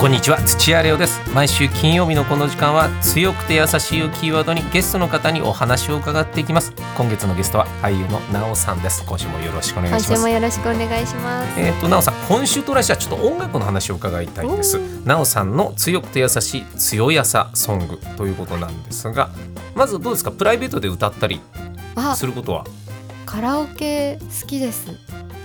こんにちは土屋レオです。毎週金曜日のこの時間は強くて優しいをキーワードにゲストの方にお話を伺っていきます。今月のゲストは俳優のなおさんです。今週もよろしくお願い今します。週もよろしくお願いします。えっ、となおさん今週と来週はちょっと音楽の話を伺いたいんです。なおさんの強くて優しい強やさソングということなんですがまずどうですか？プライベートで歌ったりあす、ることは？カラオケ好きです。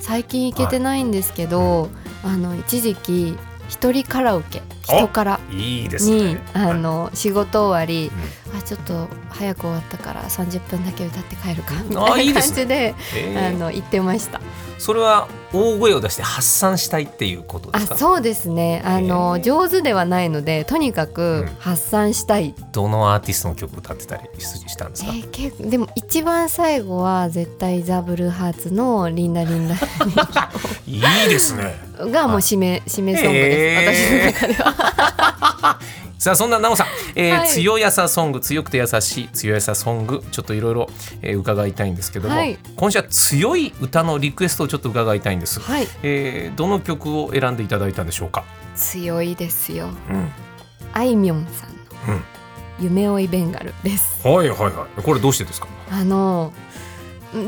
最近行けてないんですけど、あの一時期一人カラオケ人から。いいですにねあの仕事終わり、あちょっと早く終わったから30分だけ歌って帰るかみたいな感じでえ。ーあの行ってました。それは大声を出して発散したいっていうことであすか？そうですね。あの上手ではないのでとにかくうん。発散したい、どのアーティストの曲歌ってたりしたんですか、えーけでも一番最後は絶対ザ・ブルーハーツの「リンダリンダ」いいですね。がもう締め締めソングです、私の中では。さあそんななおさん、えーはい。強やさソング強くて優しい強やさソングちょっといろいろえー伺いたいんですけども、はい。今週は強い歌のリクエストをちょっと伺いたいんです、はい。えーどの曲を選んでいただいたんでしょうか、強いですよ。うん。あいみょんさんのうん「夢追いベンガル」です。はいはいはい。これどうしてですか？あの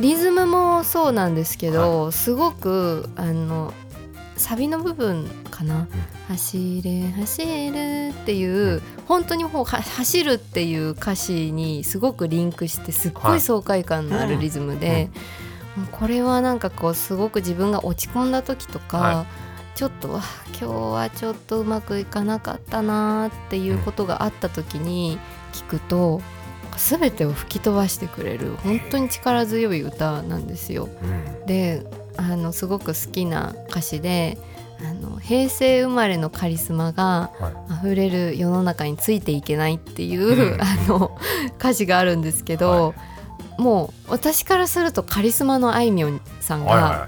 リズムもそうなんですけど、すごくあのサビの部分かな「走れ走れ」っていう本当にもうは走るっていう歌詞にすごくリンクしてすっごい爽快感のあるリズムで、もうこれはなんかこうすごく自分が落ち込んだ時とか、はちょっとわ今日はちょっとうまくいかなかったなっていうことがあった時に聞くと全てを吹き飛ばしてくれる本当に力強い歌なんですよ。うん。であのすごく好きな歌詞であの平成生まれのカリスマがはい。溢れる世の中についていけないっていう、うん。あの歌詞があるんですけど、もう私からするとカリスマのあいみょんさんがはいは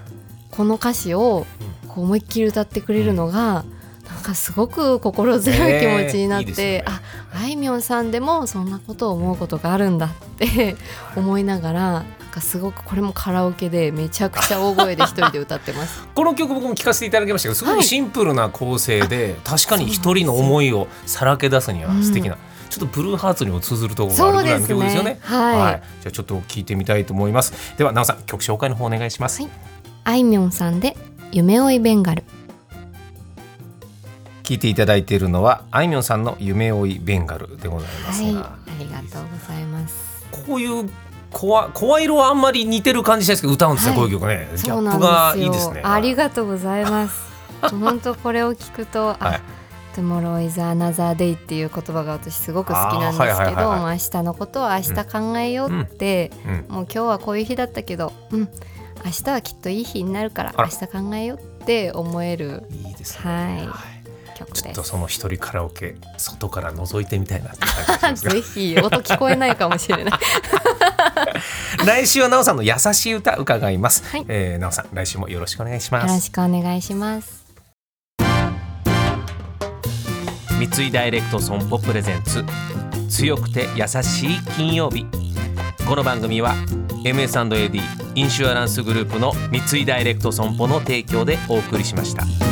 この歌詞をこう思いっきり歌ってくれるのが、なんかすごく心強い気持ちになって、えーいいね。ああいみょんさんでもそんなことを思うことがあるんだって思いながらかすごくこれもカラオケでめちゃくちゃ大声で一人で歌ってます。い この曲僕も聴かせていただきましたけどすごはいくシンプルな構成で、確かに一人の思いをさらけ出すには素敵な、ちょっとブルーハーツにも通ずるところがあるぐらいの曲ですよね。はいじゃあちょっと聞いてみたいと思います。ではなおさん曲紹介の方お願いします。はいあいみょんさんで夢追いベンガル。聞いていただいているのはあいみょんさんの夢追いベンガルでございますはい、が、ありがとうございます。こういう声声色はあんまり似てる感じしないですけど歌うんですね、はい。こういう曲ね。ギャップが。いいですね。ありがとうございます。本当これを聞くと、はい。あ、Tomorrow is another day っていう言葉が私すごく好きなんですけど、はい明日のことは明日考えようって、うん。もう今日はこういう日だったけど、うん、明日はきっといい日になるから明日考えようって思えるいいですね。はい。曲ちょっと。その一人カラオケ外から覗いてみたいな ぜひ音聞こえないかもしれない。が来週はなおさんの優しい歌伺います、はいえー、なおさん来週もよろしくお願いしよますろしくお願いします。三井ダイレクト損保プレゼンツ強くて優しい金曜日この番組は MS&AD インシュアランスグループの三井ダイレクト損保の提供でお送りしました。